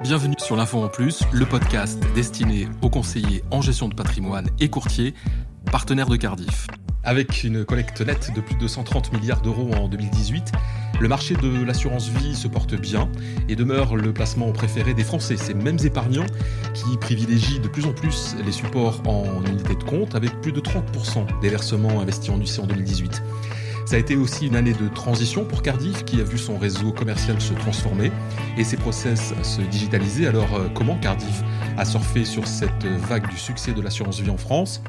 Bienvenue sur l'Info en Plus, le podcast destiné aux conseillers en gestion de patrimoine et courtiers, partenaires de Cardiff. Avec une collecte nette de plus de 130 milliards d'euros en 2018, le marché de l'assurance vie se porte bien et demeure le placement préféré des Français, ces mêmes épargnants qui privilégient de plus en plus les supports en unité de compte avec plus de 30% des versements investis en UC en 2018. Ça a été aussi une année de transition pour Cardiff qui a vu son réseau commercial se transformer et ses process se digitaliser. Alors euh, comment Cardiff a surfé sur cette vague du succès de l'assurance vie en France?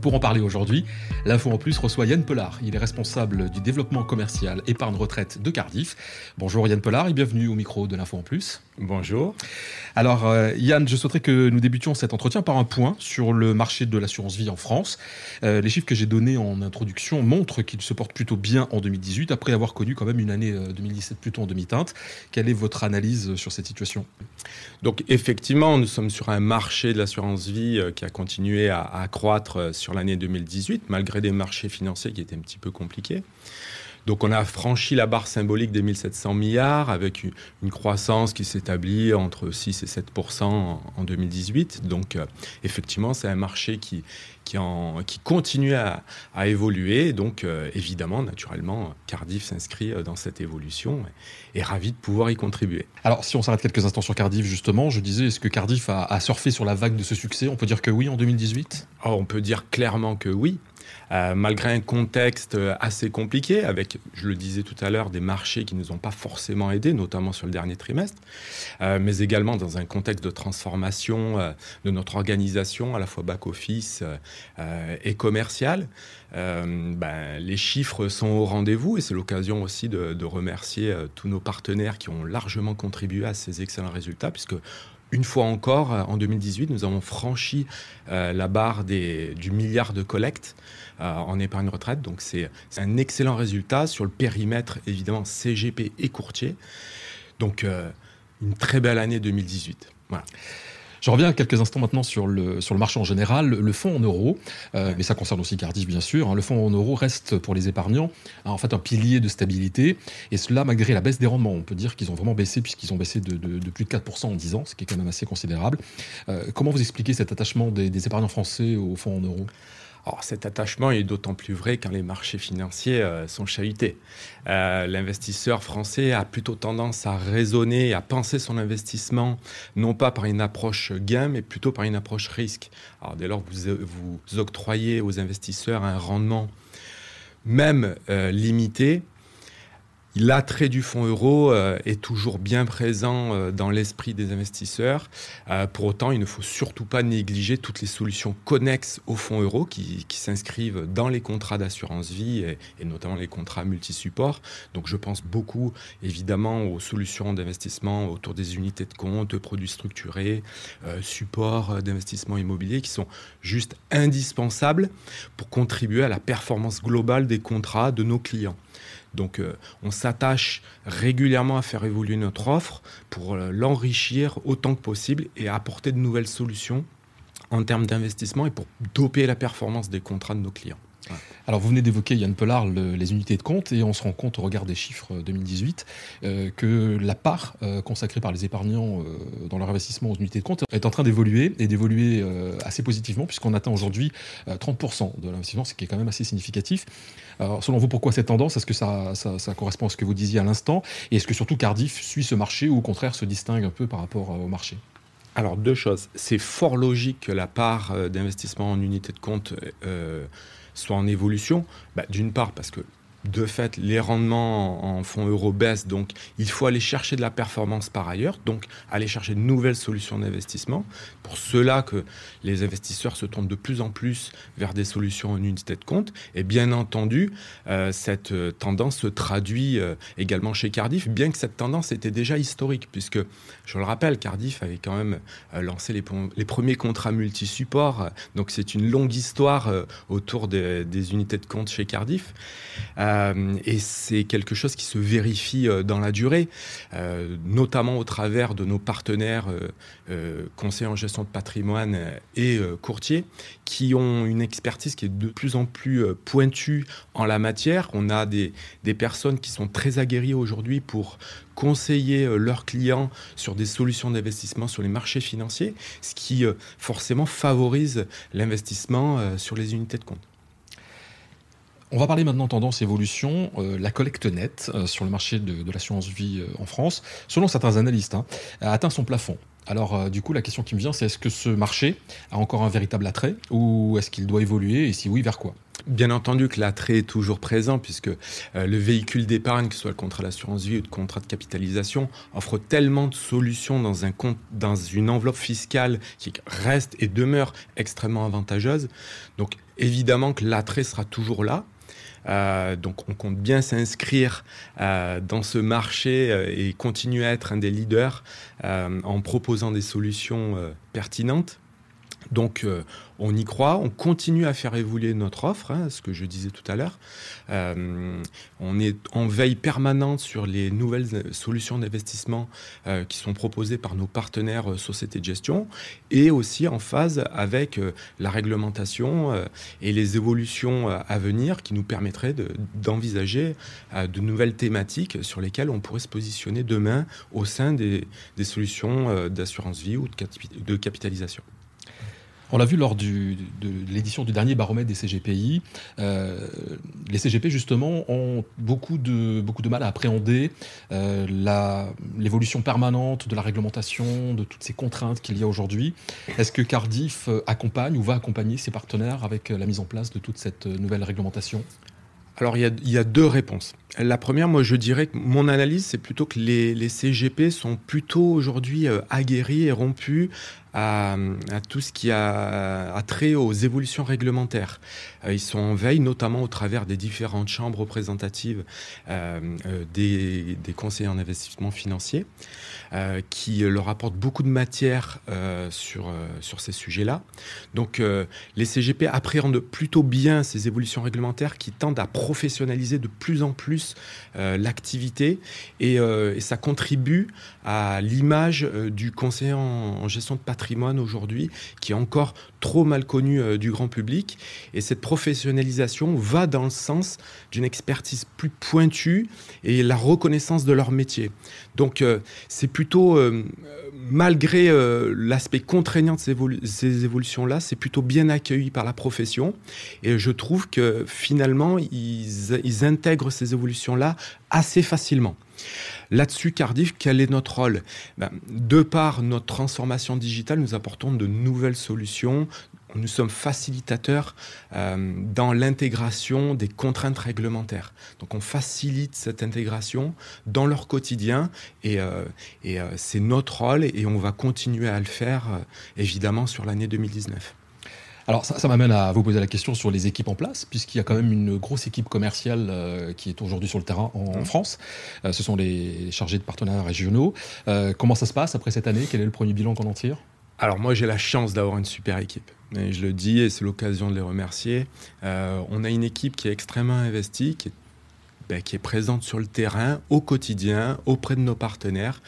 Pour en parler aujourd'hui, l'info en plus reçoit Yann Pollard. Il est responsable du développement commercial épargne retraite de Cardiff. Bonjour Yann Pollard et bienvenue au micro de l'info en plus. Bonjour. Alors euh, Yann, je souhaiterais que nous débutions cet entretien par un point sur le marché de l'assurance vie en France. Euh, les chiffres que j'ai donnés en introduction montrent qu'il se porte plutôt bien en 2018 après avoir connu quand même une année 2017 euh, plutôt en demi-teinte. Quelle est votre analyse sur cette situation? Donc effectivement, nous sommes sur un marché de l'assurance vie qui a continué à, à croître sur l'année 2018, malgré des marchés financiers qui étaient un petit peu compliqués. Donc on a franchi la barre symbolique des 1700 milliards avec une, croissance qui s'établit entre 6 et 7 en, 2018. Donc euh, effectivement, c'est un marché qui, qui, en, qui continue à, évoluer. Donc euh, évidemment, naturellement, Cardiff s'inscrit euh, dans cette évolution et est ravi de pouvoir y contribuer. Alors si on s'arrête quelques instants sur Cardiff, justement, je disais, est-ce que Cardiff a, surfé sur la vague de ce succès? On peut dire que oui en 2018 On peut dire clairement que oui. Euh, malgré un contexte euh, assez compliqué, avec, je le disais tout à l'heure, des marchés qui ne nous ont pas forcément aidés, notamment sur le dernier trimestre, euh, mais également dans un contexte de transformation de notre organisation, à la fois back-office et commerciale. Ben, les chiffres sont au rendez-vous et c'est l'occasion aussi de, de remercier tous nos partenaires qui ont largement contribué à ces excellents résultats, puisque une fois encore, en 2018, nous avons franchi la barre des, du milliard de collectes euh, en épargne retraite. Donc c'est un excellent résultat sur le périmètre évidemment CGP et courtier. Donc euh, une très belle année 2018. Voilà. Je reviens quelques instants maintenant sur le, sur le marché en général. Le fonds en euros, euh, mais ça concerne aussi Cardiff bien sûr, hein. le fonds en euros reste pour les épargnants en fait un pilier de stabilité. Et cela malgré la baisse des rendements. On peut dire qu'ils ont vraiment baissé puisqu'ils ont baissé de, de, plus de 4% en 10 ans, ce qui est quand même assez considérable. comment vous expliquez cet attachement des, des épargnants français au fonds en euros? Alors cet attachement est d'autant plus vrai quand les marchés financiers euh, sont chahutés. Euh, l'investisseur français a plutôt tendance à raisonner, à penser son investissement, non pas par une approche gain, mais plutôt par une approche risque. Alors dès lors vous, vous octroyez aux investisseurs un rendement même euh, limité, L'attrait du fonds euro euh, est toujours bien présent euh, dans l'esprit des investisseurs. Euh, pour autant, il ne faut surtout pas négliger toutes les solutions connexes au fonds euro qui, s'inscrivent dans les contrats d'assurance vie et, notamment les contrats multi-supports. Donc je pense beaucoup évidemment aux solutions d'investissement autour des unités de compte, produits structurés, supports d'investissement immobilier qui sont juste indispensables pour contribuer à la performance globale des contrats de nos clients. Donc euh, on s'attache régulièrement à faire évoluer notre offre pour euh, l'enrichir autant que possible et apporter de nouvelles solutions en termes d'investissement et pour doper la performance des contrats de nos clients. Alors vous venez d'évoquer Yann Pollard les unités de compte et on se rend compte au regard des chiffres 2018 euh, que la part consacrée par les épargnants dans leur investissement aux unités de compte est en train d'évoluer et d'évoluer assez positivement puisqu'on atteint aujourd'hui 30% de l'investissement, ce qui est quand même assez significatif. Alors, selon vous, pourquoi cette tendance? Est-ce que ça, correspond à ce que vous disiez à l'instant? Et est-ce que surtout Cardiff suit ce marché ou au contraire se distingue un peu par rapport euh, au marché? Alors deux choses. C'est fort logique que la part euh, d'investissement en unité de compte euh, soit en évolution. Bah, d'une part parce que de fait, les rendements en fonds euros baissent, donc il faut aller chercher de la performance par ailleurs, donc aller chercher de nouvelles solutions d'investissement. Pour cela que les investisseurs se tournent de plus en plus vers des solutions en unité de compte. Et bien entendu, euh, cette tendance se traduit euh, également chez Cardiff, bien que cette tendance était déjà historique, puisque, je le rappelle, Cardiff avait quand même euh, lancé les, premiers contrats multi-supports, donc c'est une longue histoire autour des, unités de compte chez Cardiff. Et c'est quelque chose qui se vérifie dans la durée, notamment au travers de nos partenaires conseillers en gestion de patrimoine et courtiers, qui ont une expertise qui est de plus en plus pointue en la matière. On a des, des personnes qui sont très aguerries aujourd'hui pour conseiller euh, leurs clients sur des solutions d'investissement sur les marchés financiers, ce qui euh, forcément favorise l'investissement euh, sur les unités de compte. On va parler maintenant tendance évolution. la collecte nette sur le marché de, l'assurance vie en France, selon certains analystes, hein, a atteint son plafond. Alors, du coup, la question qui me vient, c'est est-ce que ce marché a encore un véritable attrait ou est-ce qu'il doit évoluer et si oui, vers quoi? Bien entendu que l'attrait est toujours présent puisque euh, le véhicule d'épargne, que ce soit le contrat d'assurance vie ou le contrat de capitalisation, offre tellement de solutions dans, un compte, dans une enveloppe fiscale qui reste et demeure extrêmement avantageuse. Donc évidemment que l'attrait sera toujours là. Euh, donc on compte bien s'inscrire euh, dans ce marché et continuer à être un des leaders en proposant des solutions pertinentes. Donc on y croit, on continue à faire évoluer notre offre, hein, ce que je disais tout à l'heure. Euh, on est en veille permanente sur les nouvelles solutions d'investissement euh, qui sont proposées par nos partenaires euh, sociétés de gestion et aussi en phase avec la réglementation et les évolutions à venir qui nous permettraient d'envisager de, nouvelles thématiques sur lesquelles on pourrait se positionner demain au sein des, solutions d'assurance vie ou de capitalisation. On l'a vu lors de l'édition du dernier baromètre des CGPI. Euh, les CGP, justement, ont beaucoup de, beaucoup de mal à appréhender euh, l'évolution permanente de la réglementation, de toutes ces contraintes qu'il y a aujourd'hui. Est-ce que Cardiff accompagne ou va accompagner ses partenaires avec la mise en place de toute cette nouvelle réglementation? Alors il y, a, deux réponses. La première, moi je dirais que mon analyse, c'est plutôt que les, CGP sont plutôt aujourd'hui euh, aguerris et rompus à, tout ce qui a, trait aux évolutions réglementaires. Euh, ils sont en veille, notamment au travers des différentes chambres représentatives euh, des, conseillers en investissement financier, qui leur apportent beaucoup de matière sur ces sujets-là. Donc les CGP appréhendent plutôt bien ces évolutions réglementaires qui tendent à professionnaliser de plus en plus l'activité et, ça contribue à l'image du conseiller en gestion de patrimoine aujourd'hui qui est encore trop mal connu euh, du grand public. Et cette professionnalisation va dans le sens d'une expertise plus pointue et la reconnaissance de leur métier. Donc euh, c'est plutôt, euh, malgré l'aspect contraignant de ces, évolutions-là, c'est plutôt bien accueilli par la profession. Et je trouve que finalement, ils intègrent ces évolutions-là assez facilement. Là-dessus, Cardiff, quel est notre rôle? Ben, De par notre transformation digitale, nous apportons de nouvelles solutions. Nous sommes facilitateurs euh, dans l'intégration des contraintes réglementaires. Donc on facilite cette intégration dans leur quotidien et, euh, euh, c'est notre rôle et on va continuer à le faire évidemment sur l'année 2019. Alors ça, m'amène à vous poser la question sur les équipes en place, puisqu'il y a quand même une grosse équipe commerciale euh, qui est aujourd'hui sur le terrain en, mmh. France. Euh, ce sont les chargés de partenariats régionaux. Euh, comment ça se passe après cette année? Quel est le premier bilan qu'on en tire? Alors moi j'ai la chance d'avoir une super équipe. Et je le dis et c'est l'occasion de les remercier. on a une équipe qui est extrêmement investie, qui est, ben, qui est présente sur le terrain au quotidien auprès de nos partenaires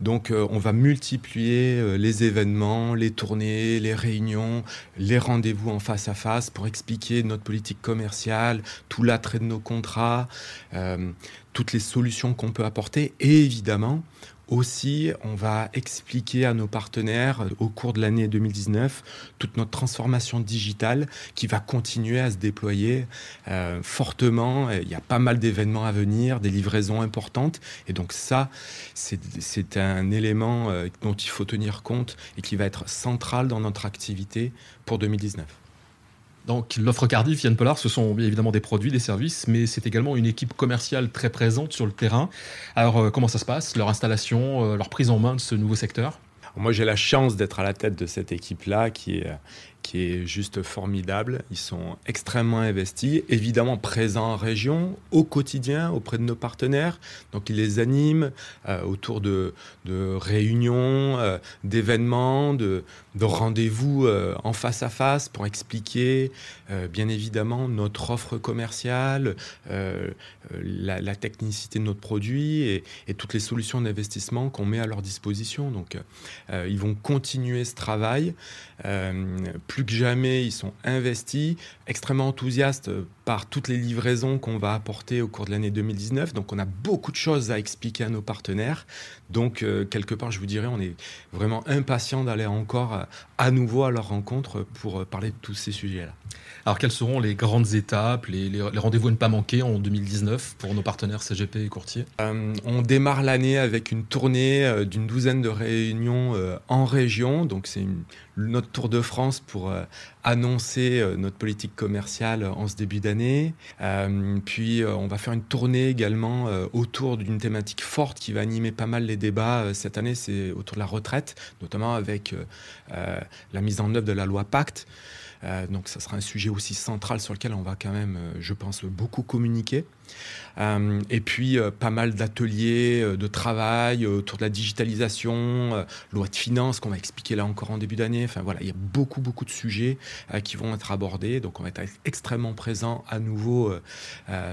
donc euh, on va multiplier euh, les événements, les tournées, les réunions, les rendez-vous en face à face pour expliquer notre politique commerciale, tout l'attrait de nos contrats, euh, toutes les solutions qu'on peut apporter. Et évidemment aussi, on va expliquer à nos partenaires au cours de l'année 2019 toute notre transformation digitale qui va continuer à se déployer euh, fortement. Il y a pas mal d'événements à venir, des livraisons importantes. Et donc ça, c'est un élément euh, dont il faut tenir compte et qui va être central dans notre activité pour 2019. Donc l'offre Cardiff, Yann Pollard, ce sont évidemment des produits, des services, mais c'est également une équipe commerciale très présente sur le terrain. Alors euh, comment ça se passe, leur installation, euh, leur prise en main de ce nouveau secteur? Moi j'ai la chance d'être à la tête de cette équipe-là qui est, qui est juste formidable. Ils sont extrêmement investis, évidemment présents en région, au quotidien, auprès de nos partenaires. Donc ils les animent euh, autour de, réunions, euh, d'événements, de, rendez-vous euh, en face à face pour expliquer, bien évidemment, notre offre commerciale, la, technicité de notre produit et, et toutes les solutions d'investissement qu'on met à leur disposition. Donc ils vont continuer ce travail. plus que jamais, ils sont investis, extrêmement enthousiastes par toutes les livraisons qu'on va apporter au cours de l'année 2019. Donc on a beaucoup de choses à expliquer à nos partenaires. Donc euh, quelque part, je vous dirais, on est vraiment impatient d'aller encore euh, à nouveau à leur rencontre pour euh, parler de tous ces sujets-là. Alors quelles seront les grandes étapes, les, rendez-vous à ne pas manquer en 2019 pour nos partenaires CGP et courtiers On démarre l'année avec une tournée d'une douzaine de réunions en région. Donc c'est notre tour de France pour annoncer notre politique commerciale en ce début d'année. puis on va faire une tournée également autour d'une thématique forte qui va animer pas mal les débats cette année. C'est autour de la retraite, notamment avec la mise en œuvre de la loi Pacte. Euh, donc ça sera un sujet aussi central sur lequel on va quand même, euh, je pense, beaucoup communiquer. Euh, et puis pas mal d'ateliers de travail autour de la digitalisation, loi de finances qu'on va expliquer là encore en début d'année. Enfin voilà, il y a beaucoup beaucoup de sujets qui vont être abordés. Donc on va être extrêmement présent à nouveau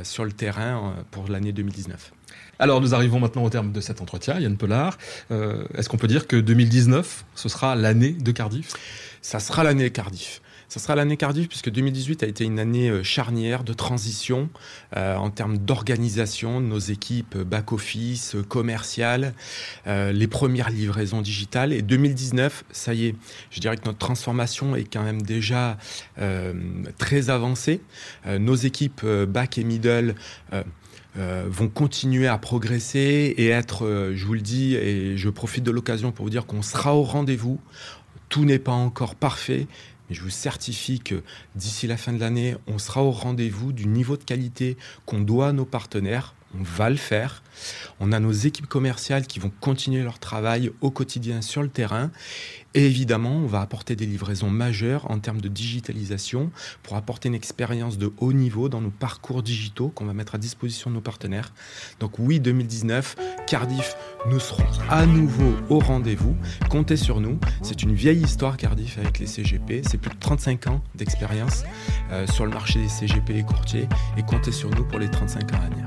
sur le terrain pour l'année 2019. Alors nous arrivons maintenant au terme de cet entretien, Yann Pelard. Est-ce qu'on peut dire que 2019, ce sera l'année de Cardiff? Ça sera l'année Cardiff. Ça sera l'année Cardiff puisque 2018 a été une année euh, charnière de transition euh, en termes d'organisation nos équipes euh, back-office, commerciales, les premières livraisons digitales. Et 2019, ça y est, je dirais que notre transformation est quand même déjà très avancée. nos équipes back et middle vont continuer à progresser et être, je vous le dis, et je profite de l'occasion pour vous dire qu'on sera au rendez-vous. Tout n'est pas encore parfait, je vous certifie que d'ici la fin de l'année, on sera au rendez-vous du niveau de qualité qu'on doit à nos partenaires. On va le faire. On a nos équipes commerciales qui vont continuer leur travail au quotidien sur le terrain. Et évidemment, on va apporter des livraisons majeures en termes de digitalisation pour apporter une expérience de haut niveau dans nos parcours digitaux qu'on va mettre à disposition de nos partenaires. Donc oui, 2019, Cardiff, nous serons à nouveau au rendez-vous. Comptez sur nous. C'est une vieille histoire Cardiff avec les CGP. C'est plus de 35 ans d'expérience euh, sur le marché des CGP et courtiers. Et comptez sur nous pour les 35 ans à venir.